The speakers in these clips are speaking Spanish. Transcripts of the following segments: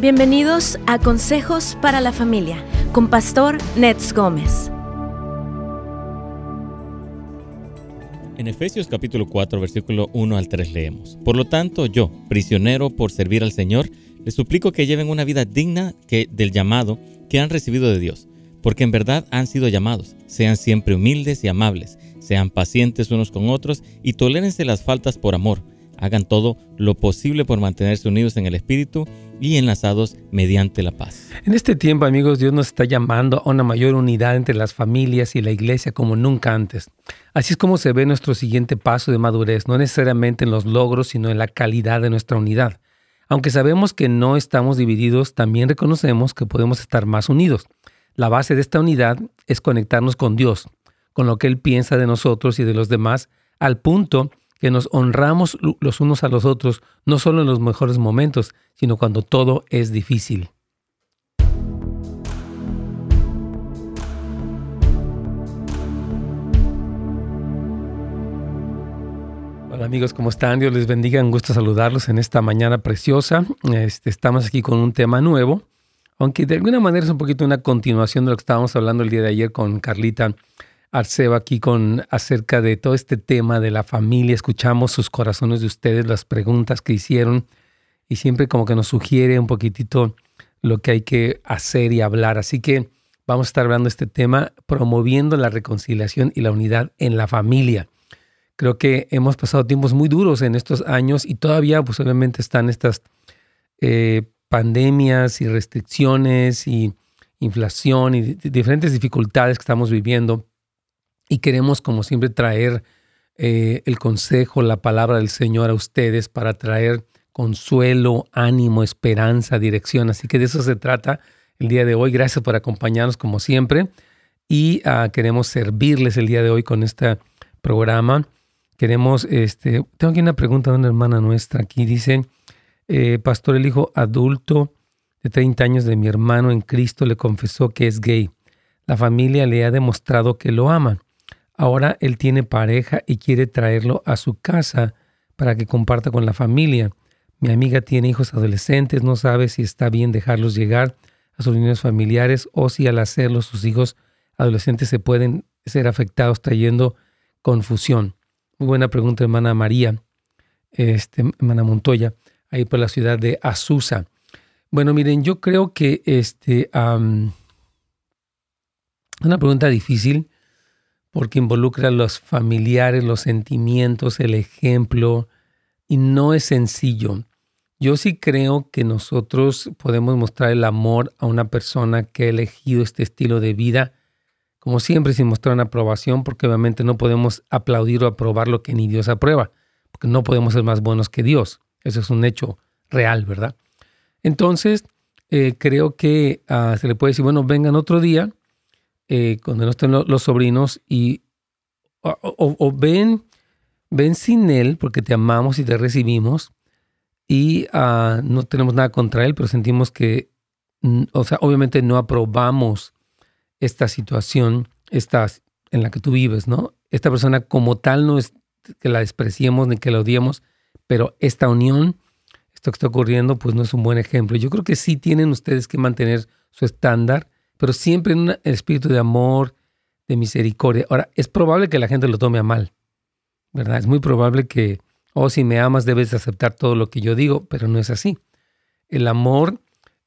Bienvenidos a Consejos para la Familia con Pastor Nets Gómez. En Efesios capítulo 4, versículo 1 al 3 leemos, Por lo tanto, yo, prisionero por servir al Señor, les suplico que lleven una vida digna que, del llamado que han recibido de Dios, porque en verdad han sido llamados. Sean siempre humildes y amables, sean pacientes unos con otros y tolérense las faltas por amor. Hagan todo lo posible por mantenerse unidos en el Espíritu y enlazados mediante la paz. En este tiempo, amigos, Dios nos está llamando a una mayor unidad entre las familias y la iglesia como nunca antes. Así es como se ve nuestro siguiente paso de madurez, no necesariamente en los logros, sino en la calidad de nuestra unidad. Aunque sabemos que no estamos divididos, también reconocemos que podemos estar más unidos. La base de esta unidad es conectarnos con Dios, con lo que Él piensa de nosotros y de los demás, al punto que nos honramos los unos a los otros, no solo en los mejores momentos, sino cuando todo es difícil. Hola amigos, ¿cómo están? Dios les bendiga, un gusto saludarlos en esta mañana preciosa. Este, estamos aquí con un tema nuevo, aunque de alguna manera es un poquito una continuación de lo que estábamos hablando el día de ayer con Carlita Arceba aquí con acerca de todo este tema de la familia. Escuchamos sus corazones de ustedes, las preguntas que hicieron y siempre como que nos sugiere un poquitito lo que hay que hacer y hablar. Así que vamos a estar hablando de este tema, promoviendo la reconciliación y la unidad en la familia. Creo que hemos pasado tiempos muy duros en estos años y todavía pues obviamente están estas eh, pandemias y restricciones y inflación y diferentes dificultades que estamos viviendo y queremos, como siempre, traer eh, el consejo, la palabra del Señor a ustedes para traer consuelo, ánimo, esperanza, dirección. Así que de eso se trata el día de hoy. Gracias por acompañarnos como siempre y ah, queremos servirles el día de hoy con este programa. Queremos, este, tengo aquí una pregunta de una hermana nuestra. Aquí dice, eh, pastor, el hijo adulto de 30 años de mi hermano en Cristo le confesó que es gay. La familia le ha demostrado que lo ama. Ahora él tiene pareja y quiere traerlo a su casa para que comparta con la familia. Mi amiga tiene hijos adolescentes, no sabe si está bien dejarlos llegar a sus reuniones familiares o si al hacerlo sus hijos adolescentes se pueden ser afectados trayendo confusión. Muy buena pregunta, hermana María, este, hermana Montoya, ahí por la ciudad de Azusa. Bueno, miren, yo creo que este, una pregunta difícil porque involucra los familiares, los sentimientos, el ejemplo, y no es sencillo. Yo sí creo que nosotros podemos mostrar el amor a una persona que ha elegido este estilo de vida, como siempre sin mostrar una aprobación, porque obviamente no podemos aplaudir o aprobar lo que ni Dios aprueba, porque no podemos ser más buenos que Dios. Eso es un hecho real, ¿verdad? Entonces, eh, creo que ah, se le puede decir, bueno, vengan otro día eh, cuando no estén los, sobrinos y o, ven, ven sin él porque te amamos y te recibimos y ah, no tenemos nada contra él, pero sentimos que, o sea, obviamente no aprobamos esta situación esta, en la que tú vives, ¿no? Esta persona como tal no es que la despreciemos ni que la odiemos, pero esta unión, esto que está ocurriendo, pues no es un buen ejemplo. Yo creo que sí tienen ustedes que mantener su estándar pero siempre en un espíritu de amor, de misericordia. Ahora, es probable que la gente lo tome a mal, ¿verdad? Es muy probable que, oh, si me amas debes aceptar todo lo que yo digo, pero no es así. El amor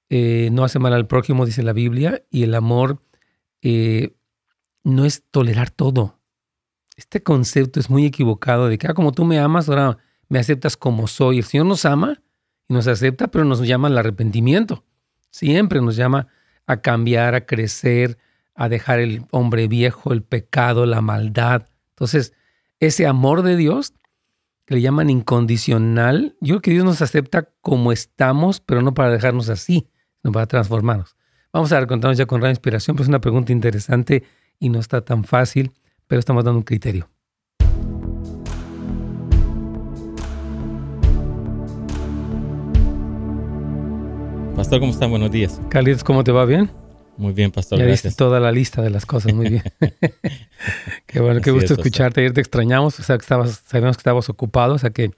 eh, no hace mal al prójimo, dice la Biblia, y el amor eh, no es tolerar todo. Este concepto es muy equivocado de que, ah, como tú me amas, ahora me aceptas como soy. El Señor nos ama y nos acepta, pero nos llama al arrepentimiento. Siempre nos llama a cambiar, a crecer, a dejar el hombre viejo, el pecado, la maldad. Entonces, ese amor de Dios, que le llaman incondicional, yo creo que Dios nos acepta como estamos, pero no para dejarnos así, sino para transformarnos. Vamos a contarnos ya con gran inspiración, pues es una pregunta interesante y no está tan fácil, pero estamos dando un criterio. Pastor, ¿cómo están? Buenos días. Carlitos, ¿cómo te va? ¿Bien? Muy bien, Pastor. Ya viste toda la lista de las cosas, muy bien. qué bueno, qué gusto escucharte. Ayer te extrañamos, o sea, que estabas, sabíamos que estabas ocupado, o sea que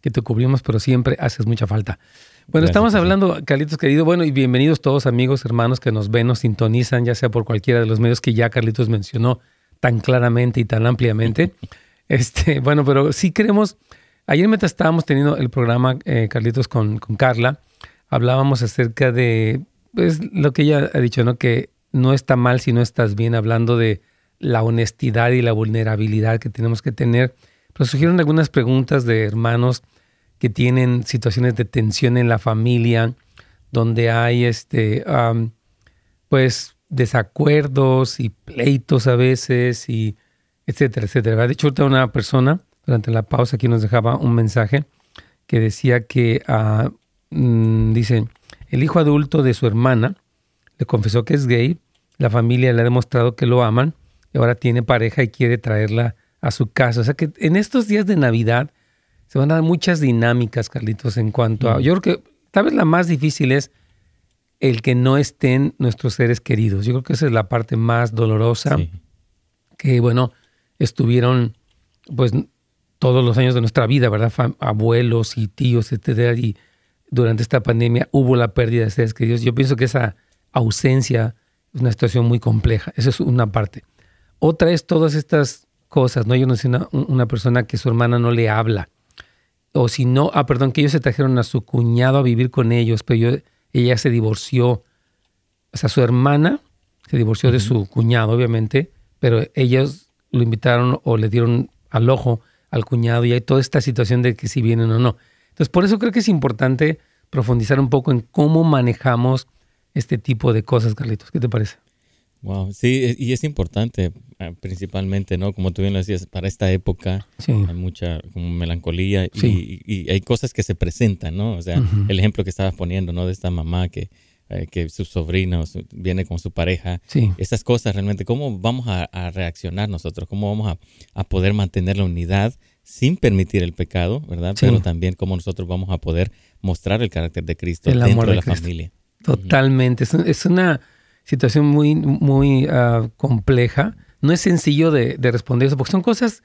que te cubrimos, pero siempre haces mucha falta. Bueno, estamos hablando, Carlitos querido, bueno, y bienvenidos todos amigos, hermanos que nos ven, nos sintonizan, ya sea por cualquiera de los medios que ya Carlitos mencionó tan claramente y tan ampliamente. Este, bueno, pero sí queremos, ayer mientras estábamos teniendo el programa, eh, Carlitos, con, con Carla, hablábamos acerca de pues, lo que ella ha dicho, ¿no? Que no está mal si no estás bien, hablando de la honestidad y la vulnerabilidad que tenemos que tener. Pero surgieron algunas preguntas de hermanos que tienen situaciones de tensión en la familia, donde hay este, pues desacuerdos y pleitos a veces, y etcétera, etcétera. De hecho, una persona durante la pausa aquí nos dejaba un mensaje que decía que, uh, dice, el hijo adulto de su hermana le confesó que es gay, la familia le ha demostrado que lo aman, y ahora tiene pareja y quiere traerla a su casa. O sea que en estos días de Navidad se van a dar muchas dinámicas, Carlitos, en cuanto a... Yo creo que tal vez la más difícil es el que no estén nuestros seres queridos. Yo creo que esa es la parte más dolorosa, que bueno, estuvieron pues todos los años de nuestra vida, ¿verdad? abuelos y tíos, etcétera, y durante esta pandemia hubo la pérdida de seres queridos. Yo pienso que esa ausencia es una situación muy compleja. Esa es una parte. Otra es todas estas cosas, ¿no? Yo no sé una, una persona que su hermana no le habla. O si no, ah, perdón, que ellos se trajeron a su cuñado a vivir con ellos, pero ella se divorció. O sea, su hermana se divorció de su cuñado, obviamente, pero ellos lo invitaron o le dieron al ojo al cuñado y hay toda esta situación de que si vienen o no. Entonces, por eso creo que es importante profundizar un poco en cómo manejamos este tipo de cosas, Carlitos. ¿Qué te parece? Wow, sí, y es importante, ah, principalmente, ¿no? Como tú bien lo decías, para esta época hay mucha como melancolía y, hay cosas que se presentan, ¿no? O sea, el ejemplo que estabas poniendo, ¿no? De esta mamá que, eh, que su sobrino viene con su pareja. Sí. Esas cosas realmente, ¿cómo vamos a, reaccionar nosotros? ¿Cómo vamos a, poder mantener la unidad sin permitir el pecado, ¿verdad? Pero también cómo nosotros vamos a poder mostrar el carácter de Cristo dentro de, la familia. Totalmente. es una situación muy, muy ah, compleja. No es sencillo de, responder eso, porque son cosas,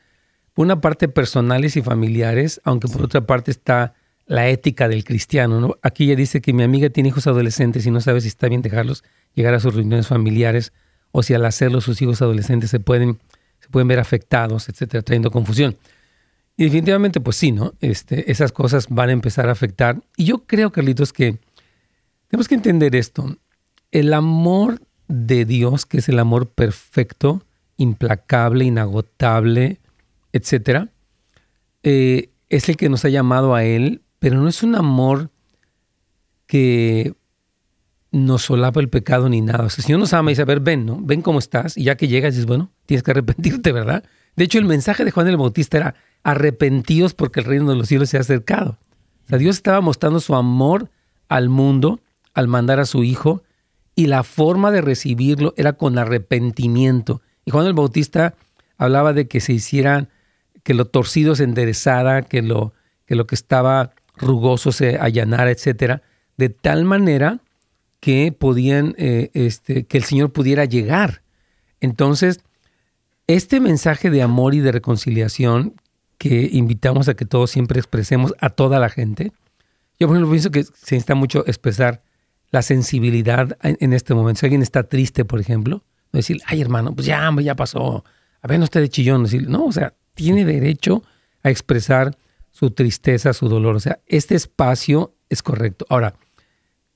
por una parte, personales y familiares, aunque por otra parte está la ética del cristiano. ¿no? Aquí ella dice que mi amiga tiene hijos adolescentes y no sabe si está bien dejarlos llegar a sus reuniones familiares o si al hacerlo sus hijos adolescentes se pueden, se pueden ver afectados, etcétera, trayendo confusión. Definitivamente, pues sí, ¿no? Este, esas cosas van a empezar a afectar. Y yo creo, Carlitos, que tenemos que entender esto el amor de Dios, que es el amor perfecto, implacable, inagotable, etcétera, eh, es el que nos ha llamado a Él, pero no es un amor que nos solapa el pecado ni nada. O sea, el Señor nos ama y dice, a ver, ven, ¿no? Ven cómo estás. Y ya que llegas, dices, bueno, tienes que arrepentirte, ¿verdad? De hecho, el mensaje de Juan el Bautista era, arrepentíos porque el reino de los cielos se ha acercado. O sea, Dios estaba mostrando su amor al mundo al mandar a su Hijo y la forma de recibirlo era con arrepentimiento. Y Juan el Bautista hablaba de que se hicieran, que lo torcido se enderezara, que lo que, lo que estaba rugoso se allanara, etcétera, de tal manera que podían, eh, este, que el Señor pudiera llegar. Entonces, este mensaje de amor y de reconciliación que invitamos a que todos siempre expresemos a toda la gente, yo por ejemplo pienso que se necesita mucho expresar la sensibilidad en este momento. Si alguien está triste, por ejemplo, no decir, ay hermano, pues ya, ya pasó, a ver, no esté de chillón. Decir, no, o sea, tiene derecho a expresar su tristeza, su dolor. O sea, este espacio es correcto. Ahora,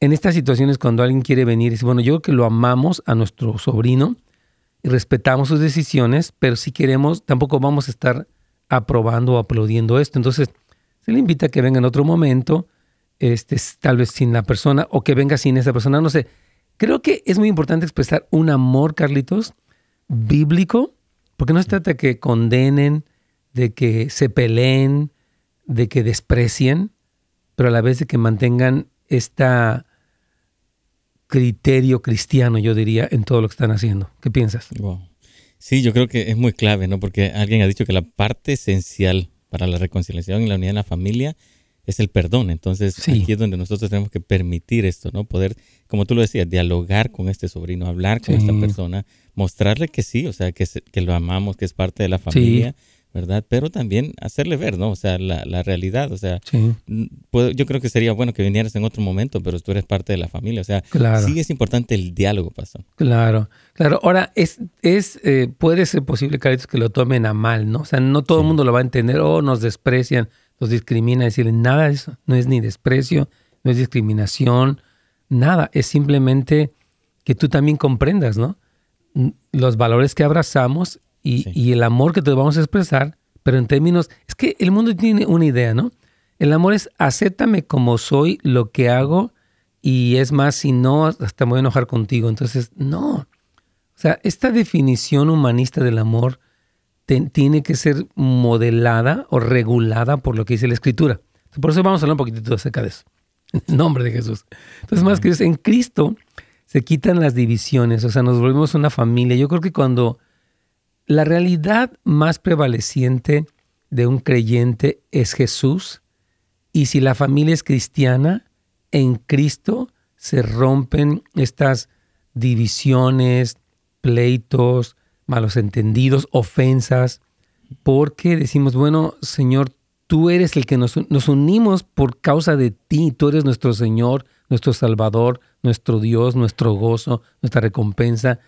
en estas situaciones cuando alguien quiere venir y dice, bueno, yo creo que lo amamos a nuestro sobrino y respetamos sus decisiones, pero si queremos, tampoco vamos a estar aprobando o aplaudiendo esto. Entonces, se le invita a que venga en otro momento, este, tal vez sin la persona o que venga sin esa persona, no sé. Creo que es muy importante expresar un amor, Carlitos, bíblico, porque no se trata de que condenen, de que se peleen, de que desprecien, pero a la vez de que mantengan este criterio cristiano, yo diría, en todo lo que están haciendo. ¿Qué piensas? Sí, yo creo que es muy clave, ¿no? Porque alguien ha dicho que la parte esencial para la reconciliación y la unidad en la familia es el perdón. Entonces, aquí es donde nosotros tenemos que permitir esto, ¿no? Poder, como tú lo decías, dialogar con este sobrino, hablar con esta persona, mostrarle que sí, o sea, que, que lo amamos, que es parte de la familia, ¿verdad? Pero también hacerle ver, ¿no? O sea, la, la realidad, o sea, yo creo que sería bueno que vinieras en otro momento, pero tú eres parte de la familia, o sea, sí es importante el diálogo, pastor. Claro, claro. Ahora, es, es eh, puede ser posible, Carlitos, que lo tomen a mal, ¿no? O sea, no todo el mundo lo va a entender, o nos desprecian, nos discriminan, decirle nada de eso, no es ni desprecio, no es discriminación, nada, es simplemente que tú también comprendas, ¿no? Los valores que abrazamos y, el amor que te vamos a expresar, pero en términos, es que el mundo tiene una idea, ¿no? El amor es acéptame como soy, lo que hago, y es más, si no, hasta me voy a enojar contigo. Entonces, no. O sea, esta definición humanista del amor tiene que ser modelada o regulada por lo que dice la Escritura. Por eso vamos a hablar un poquitito acerca de eso. En nombre de Jesús. Entonces, más que en Cristo se quitan las divisiones, o sea, nos volvemos una familia. Yo creo que cuando la realidad más prevaleciente de un creyente es Jesús y si la familia es cristiana, en Cristo se rompen estas divisiones, pleitos, malos entendidos, ofensas, porque decimos, bueno, Señor, tú eres el que nos, unimos por causa de ti, tú eres nuestro Señor, nuestro Salvador, nuestro Dios, nuestro gozo, nuestra recompensa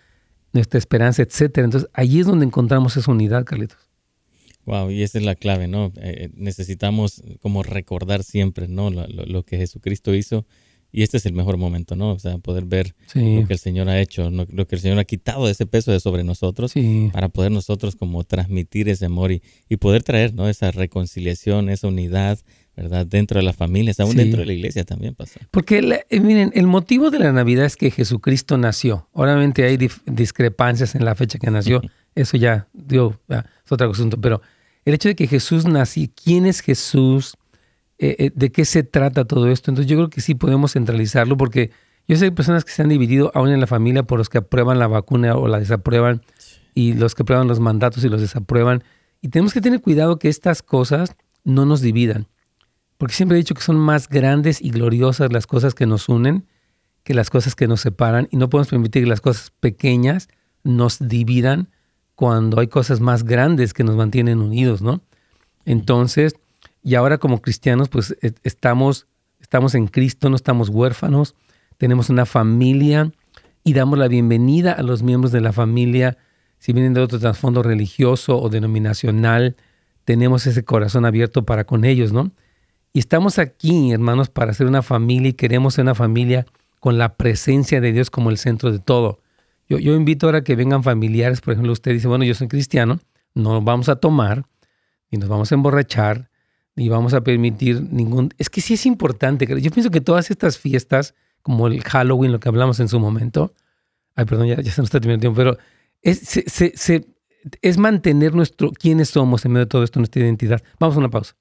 nuestra esperanza, etcétera. Entonces, ahí es donde encontramos esa unidad, Carlitos. Wow, y esa es la clave, ¿no? Eh, necesitamos como recordar siempre, ¿no? Lo, que Jesucristo hizo. Y este es el mejor momento, ¿no? O sea, poder ver lo que el Señor ha hecho, lo que el Señor ha quitado ese peso de sobre nosotros para poder nosotros como transmitir ese amor y, y poder traer, ¿no? Esa reconciliación, esa unidad, ¿verdad? Dentro de la familia, aún dentro de la iglesia también pasa. Porque, eh, miren, el motivo de la Navidad es que Jesucristo nació. Obviamente hay discrepancias en la fecha que nació. Eso ya, dio, es otro asunto. Pero el hecho de que Jesús nació, ¿quién es Jesús? Eh, eh, ¿De qué se trata todo esto? Entonces yo creo que sí podemos centralizarlo porque yo sé personas que se han dividido aún en la familia por los que aprueban la vacuna o la desaprueban y los que aprueban los mandatos y los desaprueban. Y tenemos que tener cuidado que estas cosas no nos dividan porque siempre he dicho que son más grandes y gloriosas las cosas que nos unen que las cosas que nos separan y no podemos permitir que las cosas pequeñas nos dividan cuando hay cosas más grandes que nos mantienen unidos, ¿no? Entonces, y ahora como cristianos, pues e, estamos, estamos en Cristo, no estamos huérfanos, tenemos una familia y damos la bienvenida a los miembros de la familia, si vienen de otro trasfondo religioso o denominacional, tenemos ese corazón abierto para con ellos, ¿no? Y estamos aquí, hermanos, para ser una familia y queremos ser una familia con la presencia de Dios como el centro de todo. Yo, yo invito ahora que vengan familiares, por ejemplo, usted dice, bueno, yo soy cristiano, no vamos a tomar y nos vamos a emborrachar ni vamos a permitir ningún... Es que sí es importante, yo pienso que todas estas fiestas, como el Halloween, lo que hablamos en su momento, ay, perdón, ya, ya se nos está terminando el tiempo, pero es, se, se, es mantener nuestro, quiénes somos en medio de todo esto, nuestra identidad. Vamos a una pausa.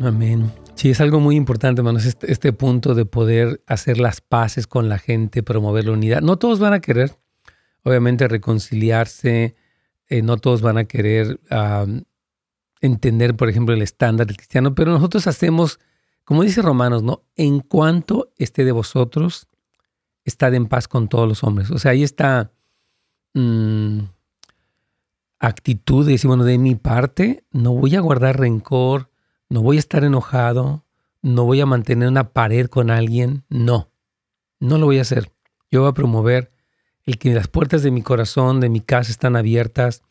Amén. Sí, es algo muy importante, hermanos, este, este, punto de poder hacer las paces con la gente, promover la unidad. No todos van a querer, obviamente, reconciliarse, eh, no todos van a querer entender, por ejemplo, el estándar cristiano, pero nosotros hacemos, como dice Romanos, ¿no? En cuanto esté de vosotros, estad en paz con todos los hombres. O sea, ahí está mm, actitud de decir, bueno, de mi parte, no voy a guardar rencor, no voy a estar enojado, no voy a mantener una pared con alguien, no, no lo voy a hacer. Yo voy a promover el que las puertas de mi corazón, de mi casa están abiertas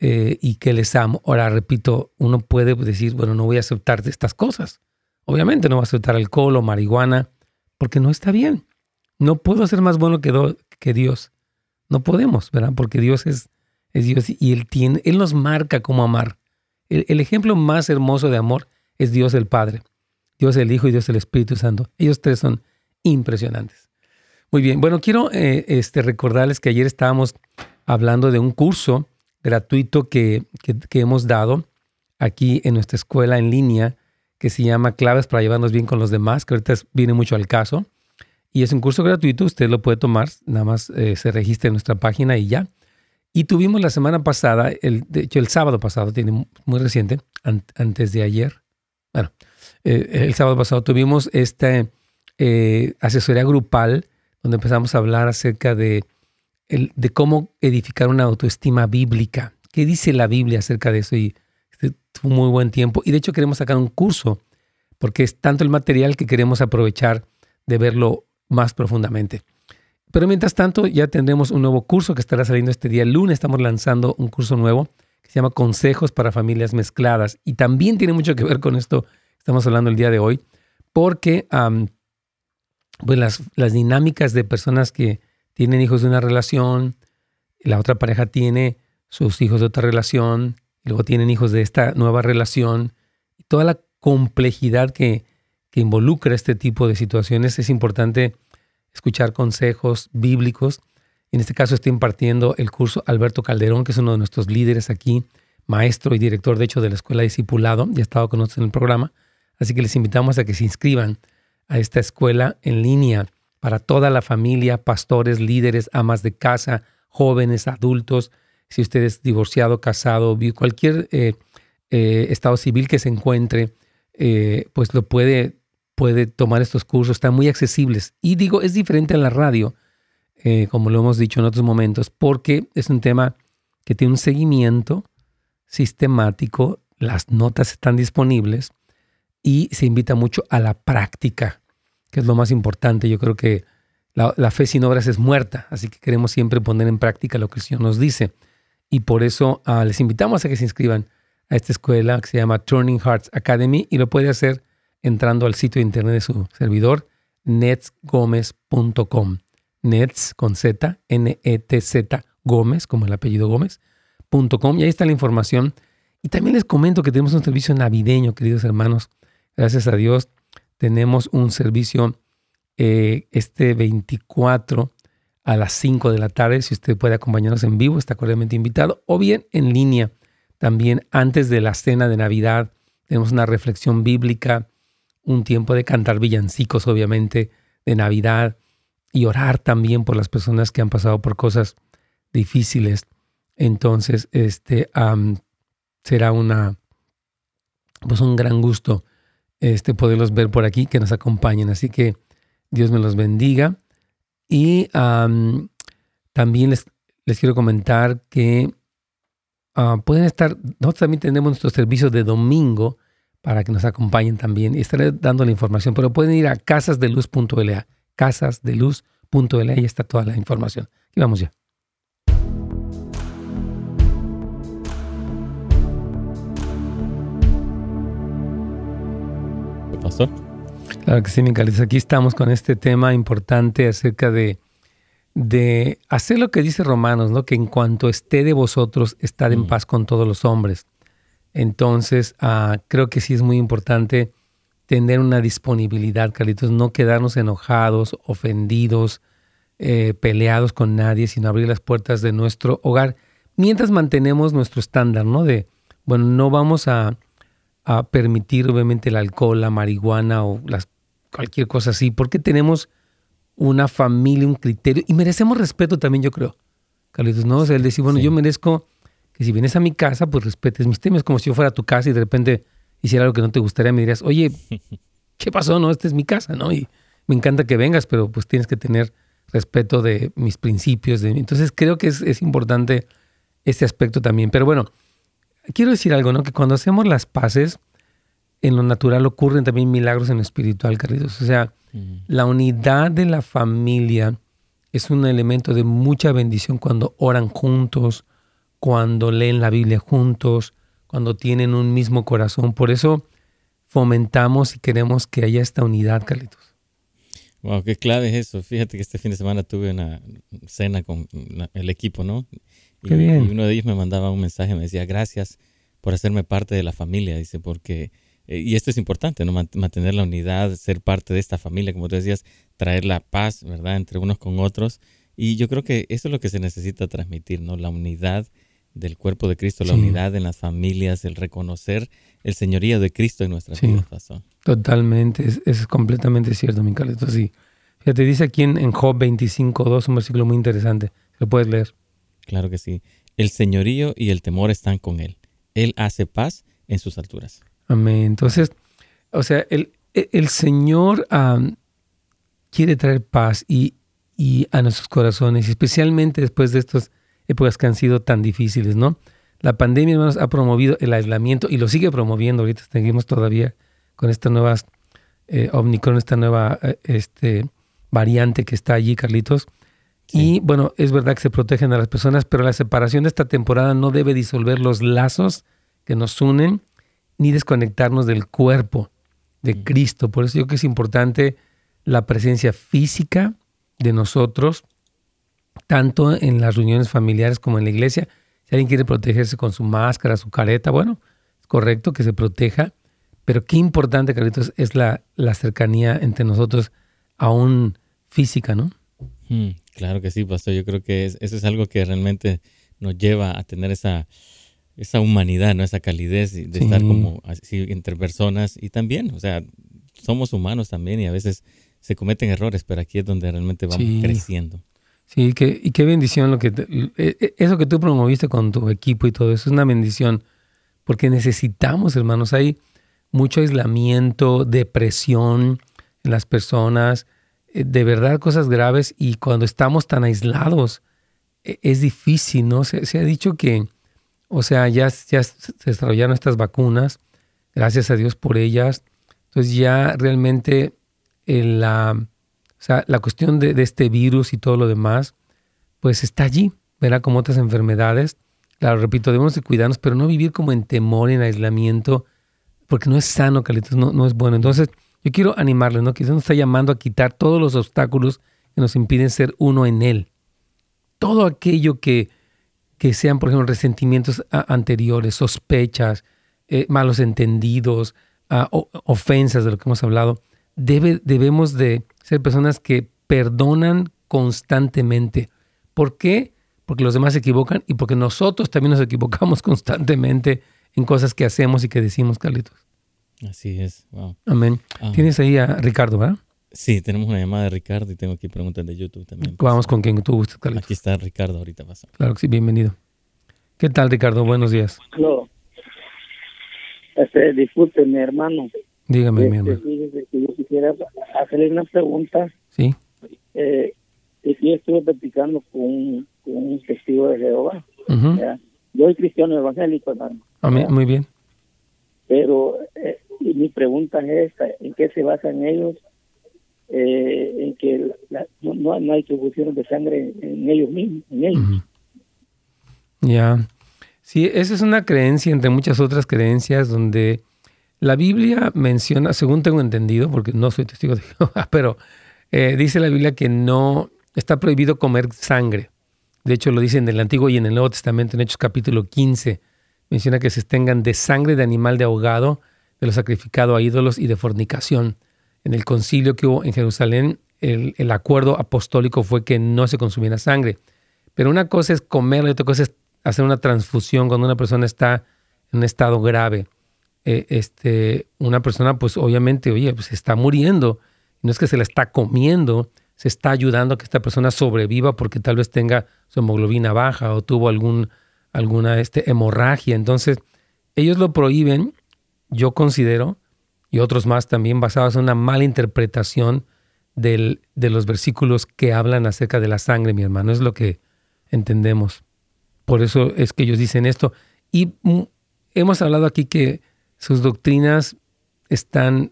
eh, y que les amo. Ahora, repito, uno puede decir, bueno, no voy a aceptar estas cosas. Obviamente no voy a aceptar alcohol o marihuana porque no está bien. No puedo ser más bueno que, Dios. No podemos, ¿verdad? Porque Dios es, es Dios y Él, tiene, Él nos marca cómo amar. El, ejemplo más hermoso de amor es Dios el Padre, Dios el Hijo y Dios el Espíritu Santo. Ellos tres son impresionantes. Muy bien, bueno, quiero eh, este, recordarles que ayer estábamos hablando de un curso gratuito que, hemos dado aquí en nuestra escuela en línea que se llama Claves para llevarnos bien con los demás, que ahorita viene mucho al caso. Y es un curso gratuito, usted lo puede tomar, nada más eh, se registra en nuestra página y ya. Y tuvimos la semana pasada, el, de hecho el sábado pasado, tiene muy reciente, antes de ayer, bueno, eh, el sábado pasado tuvimos este eh, asesoría grupal, donde empezamos a hablar acerca de, de cómo edificar una autoestima bíblica. ¿Qué dice la Biblia acerca de eso? Y este, fue muy buen tiempo. Y de hecho queremos sacar un curso, porque es tanto el material que queremos aprovechar de verlo más profundamente. Pero mientras tanto, ya tendremos un nuevo curso que estará saliendo este día. El lunes estamos lanzando un curso nuevo se llama Consejos para Familias Mezcladas. Y también tiene mucho que ver con esto que estamos hablando el día de hoy, porque pues las, las dinámicas de personas que tienen hijos de una relación, la otra pareja tiene sus hijos de otra relación, y luego tienen hijos de esta nueva relación, toda la complejidad que, que involucra este tipo de situaciones, es importante escuchar consejos bíblicos. En este caso estoy impartiendo el curso Alberto Calderón, que es uno de nuestros líderes aquí, maestro y director, de hecho, de la Escuela Discipulado, ya ha estado con nosotros en el programa. Así que les invitamos a que se inscriban a esta escuela en línea para toda la familia, pastores, líderes, amas de casa, jóvenes, adultos, si usted es divorciado, casado, cualquier eh, eh, estado civil que se encuentre, eh, pues lo puede puede tomar estos cursos, están muy accesibles. Y digo, es diferente a la radio, eh, como lo hemos dicho en otros momentos, porque es un tema que tiene un seguimiento sistemático, las notas están disponibles y se invita mucho a la práctica, que es lo más importante. Yo creo que la, fe sin obras es muerta, así que queremos siempre poner en práctica lo que el Señor nos dice. Y por eso ah, les invitamos a que se inscriban a esta escuela que se llama Turning Hearts Academy y lo puede hacer entrando al sitio de internet de su servidor, netsgomez.com. Nets con Z, N-E-T-Z, Gómez, como el apellido Gómez.com. Y ahí está la información. Y también les comento que tenemos un servicio navideño, queridos hermanos. Gracias a Dios, tenemos un servicio eh, este 24 a las 5 de la tarde. Si usted puede acompañarnos en vivo, está cordialmente invitado. O bien en línea, también antes de la cena de Navidad. Tenemos una reflexión bíblica un tiempo de cantar villancicos, obviamente, de Navidad y orar también por las personas que han pasado por cosas difíciles. Entonces, este será una pues un gran gusto este poderlos ver por aquí, que nos acompañen. Así que Dios me los bendiga. Y también les, les, quiero comentar que ah, pueden estar, nosotros también tenemos nuestro servicio de domingo para que nos acompañen también. Estaré dando la información, pero pueden ir a casasdeluz.la, casasdeluz.la y está toda la información. Y vamos ya. ¿Qué pasó? Claro que sí, mi Aquí estamos con este tema importante acerca de, de hacer lo que dice Romanos, ¿no? que en cuanto esté de vosotros, estad en mm. paz con todos los hombres. Entonces, ah, creo que sí es muy importante tener una disponibilidad, Carlitos, no quedarnos enojados, ofendidos, eh, peleados con nadie, sino abrir las puertas de nuestro hogar mientras mantenemos nuestro estándar, ¿no? De, bueno, no vamos a, permitir obviamente el alcohol, la marihuana o las, cualquier cosa así, porque tenemos una familia, un criterio y merecemos respeto también, yo creo. Carlitos, ¿no? O sea, el decir, bueno, yo merezco que si vienes a mi casa, pues respetes mis temas, como si yo fuera a tu casa y de repente hiciera algo que no te gustaría, me dirías, oye, ¿qué pasó? No, esta es mi casa, ¿no? Y me encanta que vengas, pero pues tienes que tener respeto de mis principios. De... Entonces creo que es, importante ese aspecto también. Pero bueno, quiero decir algo, ¿no? Que cuando hacemos las paces, en lo natural ocurren también milagros en lo espiritual, queridos. O sea, la unidad de la familia es un elemento de mucha bendición cuando oran juntos, cuando leen la Biblia juntos, cuando tienen un mismo corazón. Por eso fomentamos y queremos que haya esta unidad, Carlitos. Wow, qué clave es eso. Fíjate que este fin de semana tuve una cena con el equipo, ¿no? Qué bien. y uno de ellos me mandaba un mensaje, me decía, gracias por hacerme parte de la familia, dice, porque, eh, y esto es importante, ¿no? Mantener la unidad, ser parte de esta familia, como tú decías, traer la paz, ¿verdad? Entre unos con otros. Y yo creo que eso es lo que se necesita transmitir, ¿no? La unidad del cuerpo de Cristo, la unidad en las familias, el reconocer el señorío de Cristo en nuestras vidas. Totalmente, es, completamente cierto, mi Carlos. Sí. Fíjate, dice aquí en, en Job 25.2 un versículo muy interesante. ¿Lo puedes leer? Claro que sí. El señorío y el temor están con él. Él hace paz en sus alturas. Amén. Entonces, o sea, el, el Señor quiere traer paz y, y a nuestros corazones, especialmente después de estas épocas que han sido tan difíciles, ¿no? La pandemia, hermanos, ha promovido el aislamiento y lo sigue promoviendo. Ahorita seguimos todavía con esta nueva eh, Omicron, esta nueva eh, este, variante que está allí, Carlitos. Y bueno, es verdad que se protegen a las personas, pero la separación de esta temporada no debe disolver los lazos que nos unen ni desconectarnos del cuerpo de Cristo. Por eso yo creo que es importante la presencia física de nosotros, tanto en las reuniones familiares como en la iglesia. Si alguien quiere protegerse con su máscara, su careta, bueno, es correcto que se proteja, pero qué importante, Carlitos, es la, la cercanía entre nosotros, aún física, ¿no? Hmm, claro que sí, pastor. Yo creo que eso es algo que realmente nos lleva a tener esa, esa humanidad, ¿no? Esa calidez de estar como así entre personas y también, o sea, somos humanos también y a veces se cometen errores, pero aquí es donde realmente vamos creciendo. Sí, que, y qué bendición lo que e, e, eso que tú promoviste con tu equipo y todo eso es una bendición porque necesitamos, hermanos, hay mucho aislamiento, depresión en las personas, eh, de verdad cosas graves y cuando estamos tan aislados e, es difícil, ¿no? Se, ha dicho que, o sea, ya, ya se desarrollaron estas vacunas, gracias a Dios por ellas, entonces ya realmente eh, la, o sea, la cuestión de, este virus y todo lo demás, pues está allí, verá como otras enfermedades. Claro, repito, debemos de cuidarnos, pero no vivir como en temor, en aislamiento, porque no es sano, Carlitos, no, no es bueno. Entonces, yo quiero animarle, ¿no? Dios nos está llamando a quitar todos los obstáculos que nos impiden ser uno en Él. Todo aquello que, que sean, por ejemplo, resentimientos anteriores, sospechas, eh, malos entendidos, ah, ofensas de lo que hemos hablado, debe, debemos de ser personas que perdonan constantemente. ¿Por qué? Porque los demás se equivocan y porque nosotros también nos equivocamos constantemente en cosas que hacemos y que decimos, Carlitos. Así es. Amén. Ah. Tienes ahí a Ricardo, ¿verdad? Sí, tenemos una llamada de Ricardo y tengo aquí preguntas de YouTube también. Vamos con quien tú gustes, Carlos. Aquí está Ricardo, ahorita pasa. Claro que sí, bienvenido. ¿Qué tal, Ricardo? Buenos días. No. Este, disculpe, mi hermano. Dígame, mi hermano. yo quisiera hacerle una pregunta. Sí. Eh, sí, estuve platicando con un, con testigo de Jehová. Yo soy cristiano evangélico, hermano. Amén, muy bien. Pero eh, y mi pregunta es esta, ¿en qué se basan ellos? Eh, en que no, no, hay transfusiones de sangre en ellos mismos, en ellos. Ya. Sí, esa es una creencia entre muchas otras creencias donde la Biblia menciona, según tengo entendido, porque no soy testigo de Jehová, pero eh, dice la Biblia que no está prohibido comer sangre. De hecho, lo dice en el Antiguo y en el Nuevo Testamento, en Hechos capítulo 15. Menciona que se estengan de sangre de animal de ahogado de lo sacrificado a ídolos y de fornicación. En el concilio que hubo en Jerusalén, el, acuerdo apostólico fue que no se consumiera sangre. Pero una cosa es comer, y otra cosa es hacer una transfusión cuando una persona está en un estado grave. Eh, este, una persona, pues obviamente, oye, pues está muriendo. No es que se la está comiendo, se está ayudando a que esta persona sobreviva porque tal vez tenga su hemoglobina baja o tuvo algún, alguna este, hemorragia. Entonces, ellos lo prohíben yo considero, y otros más también, basados en una mala interpretación del, de los versículos que hablan acerca de la sangre, mi hermano. Es lo que entendemos. Por eso es que ellos dicen esto. Y hemos hablado aquí que sus doctrinas están,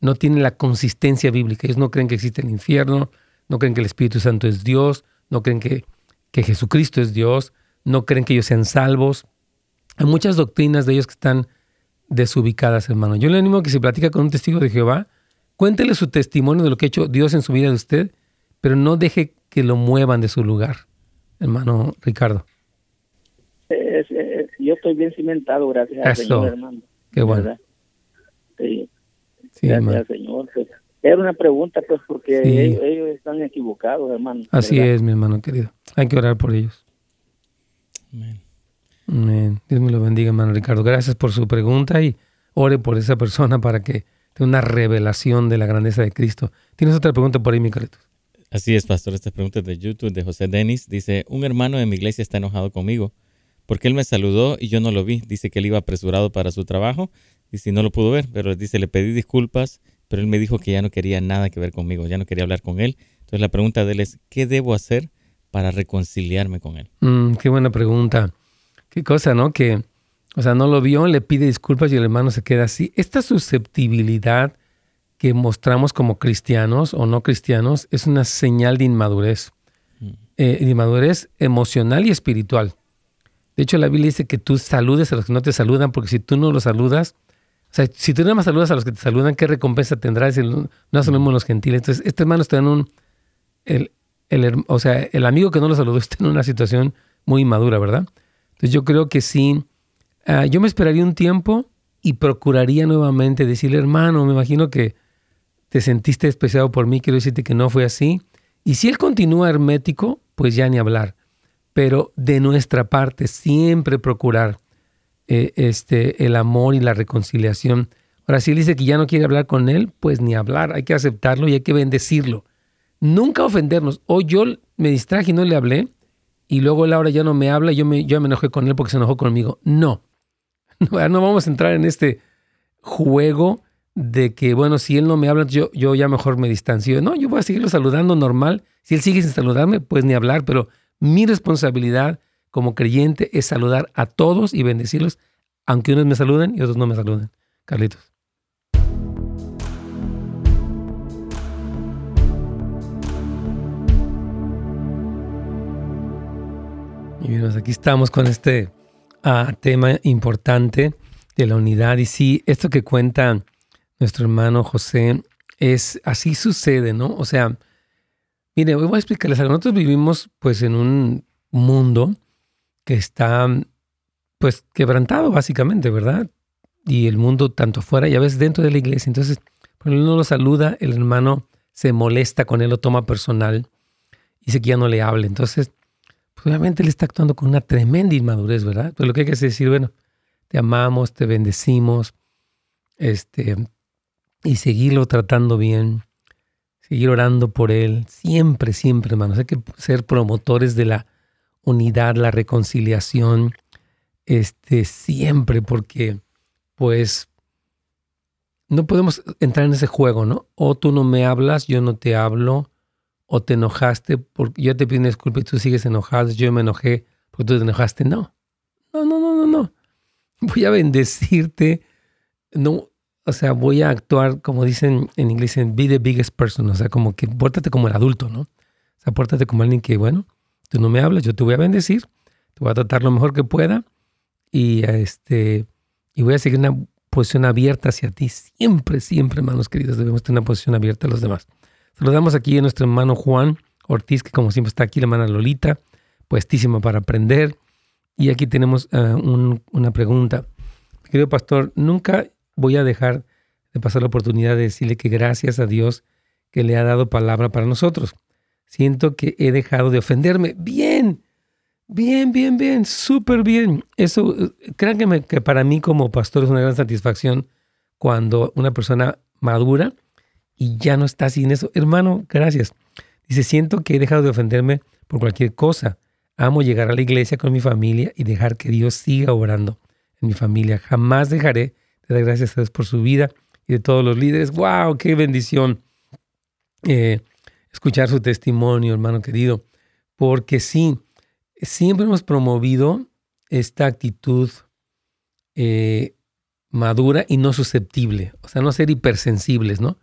no tienen la consistencia bíblica. Ellos no creen que existe el infierno, no creen que el Espíritu Santo es Dios, no creen que, que Jesucristo es Dios, no creen que ellos sean salvos. Hay muchas doctrinas de ellos que están desubicadas, hermano. Yo le animo a que se platica con un testigo de Jehová, cuéntele su testimonio de lo que ha hecho Dios en su vida de usted, pero no deje que lo muevan de su lugar, hermano Ricardo. yo estoy bien cimentado, gracias al Señor, hermano. Qué bueno. Sí. gracias Señor. Pues, era una pregunta, pues, porque ellos, están equivocados, hermano. Así es, mi hermano querido. Hay que orar por ellos. Amén. Dios me lo bendiga, hermano Ricardo. Gracias por su pregunta y ore por esa persona para que tenga una revelación de la grandeza de Cristo. ¿Tienes otra pregunta por ahí, mi Así es, pastor. Esta pregunta es de YouTube, de José Denis. Dice, un hermano de mi iglesia está enojado conmigo porque él me saludó y yo no lo vi. Dice que él iba apresurado para su trabajo y si no lo pudo ver, pero dice, le pedí disculpas, pero él me dijo que ya no quería nada que ver conmigo, ya no quería hablar con él. Entonces la pregunta de él es, ¿qué debo hacer para reconciliarme con él? Mm, qué buena pregunta. Qué cosa, ¿no? Que, o sea, no lo vio, le pide disculpas y el hermano se queda así. Esta susceptibilidad que mostramos como cristianos o no cristianos es una señal de inmadurez. Mm. Eh, de inmadurez emocional y espiritual. De hecho, la Biblia dice que tú saludes a los que no te saludan, porque si tú no los saludas, o sea, si tú nada más saludas a los que te saludan, ¿qué recompensa tendrás? No saludemos los gentiles. Entonces, este hermano está en un, el, el, o sea, el amigo que no lo saludó está en una situación muy inmadura, ¿verdad? Entonces, yo creo que sí, ah, yo me esperaría un tiempo y procuraría nuevamente decirle, hermano, me imagino que te sentiste despreciado por mí, quiero decirte que no fue así. Y si él continúa hermético, pues ya ni hablar pero de nuestra parte siempre procurar eh, este, el amor y la reconciliación. Ahora, si él dice que ya no quiere hablar con él, pues ni hablar, hay que aceptarlo y hay que bendecirlo. Nunca ofendernos. O yo me distraje y no le hablé, y luego Laura ya no me habla yo me, yo me enojé con él porque se enojó conmigo. No. no, no vamos a entrar en este juego de que, bueno, si él no me habla, yo, yo ya mejor me distancio. No, yo voy a seguirlo saludando normal. Si él sigue sin saludarme, pues ni hablar, pero mi responsabilidad como creyente es saludar a todos y bendecirlos, aunque unos me saluden y otros no me saluden. Carlitos. Y bien, pues aquí estamos con este ah, tema importante de la unidad. Y sí, esto que cuenta nuestro hermano José es así sucede, ¿no? O sea, Mire, voy a explicarles algo. Nosotros vivimos pues en un mundo que está pues quebrantado básicamente, ¿verdad? Y el mundo tanto afuera y a veces dentro de la iglesia. Entonces, cuando uno lo saluda, el hermano se molesta con él, lo toma personal y dice que ya no le hable. Entonces, pues obviamente él está actuando con una tremenda inmadurez, ¿verdad? Pero lo que hay que decir, bueno, te amamos, te bendecimos, este, y seguirlo tratando bien seguir orando por él, siempre, siempre, hermanos. Hay que ser promotores de la unidad, la reconciliación, este, siempre, porque pues no podemos entrar en ese juego, ¿no? O tú no me hablas, yo no te hablo, o te enojaste porque yo te pido disculpas y tú sigues enojado, yo me enojé porque tú te enojaste. No, no, no, no, no, no. Voy a bendecirte. No, o sea, voy a actuar, como dicen en inglés, en be the biggest person, o sea, como que pórtate como el adulto, ¿no? O sea, pórtate como alguien que, bueno, tú no me hablas, yo te voy a bendecir, te voy a tratar lo mejor que pueda y, este, y voy a seguir una posición abierta hacia ti. Siempre, siempre, hermanos queridos, debemos tener una posición abierta a los demás. Saludamos aquí a nuestro hermano Juan Ortiz, que como siempre está aquí, la hermana Lolita, puestísima para aprender. Y aquí tenemos ah, una pregunta. Querido pastor, nunca voy a dejar de pasar la oportunidad de decirle que gracias a Dios que le ha dado palabra para nosotros. Siento que he dejado de ofenderme. Bien, bien, bien, bien, súper bien. Eso, créanme que para mí como pastor es una gran satisfacción cuando una persona madura y ya no está sin eso. Hermano, gracias. Dice, siento que he dejado de ofenderme por cualquier cosa. Amo llegar a la iglesia con mi familia y dejar que Dios siga obrando en mi familia. Jamás dejaré gracias a Dios por su vida y de todos los líderes. ¡Wow! ¡Qué bendición! Eh, escuchar su testimonio, hermano querido. Porque sí, siempre hemos promovido esta actitud eh, madura y no susceptible. O sea, no ser hipersensibles, ¿no?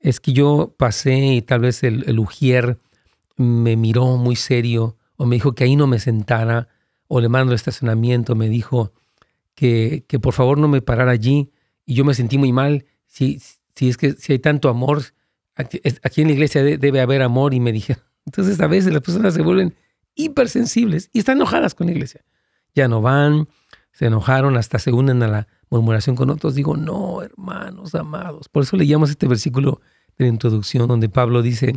Es que yo pasé y tal vez el, el me miró muy serio o me dijo que ahí no me sentara o le mando el estacionamiento, me dijo, que, por favor no me parara allí y yo me sentí muy mal. Si, si es que si hay tanto amor, aquí, en la iglesia debe haber amor y me dije, entonces a veces las personas se vuelven hipersensibles y están enojadas con la iglesia. Ya no van, se enojaron, hasta se unen a la murmuración con otros. Digo, no, hermanos amados. Por eso leíamos este versículo de la introducción donde Pablo dice,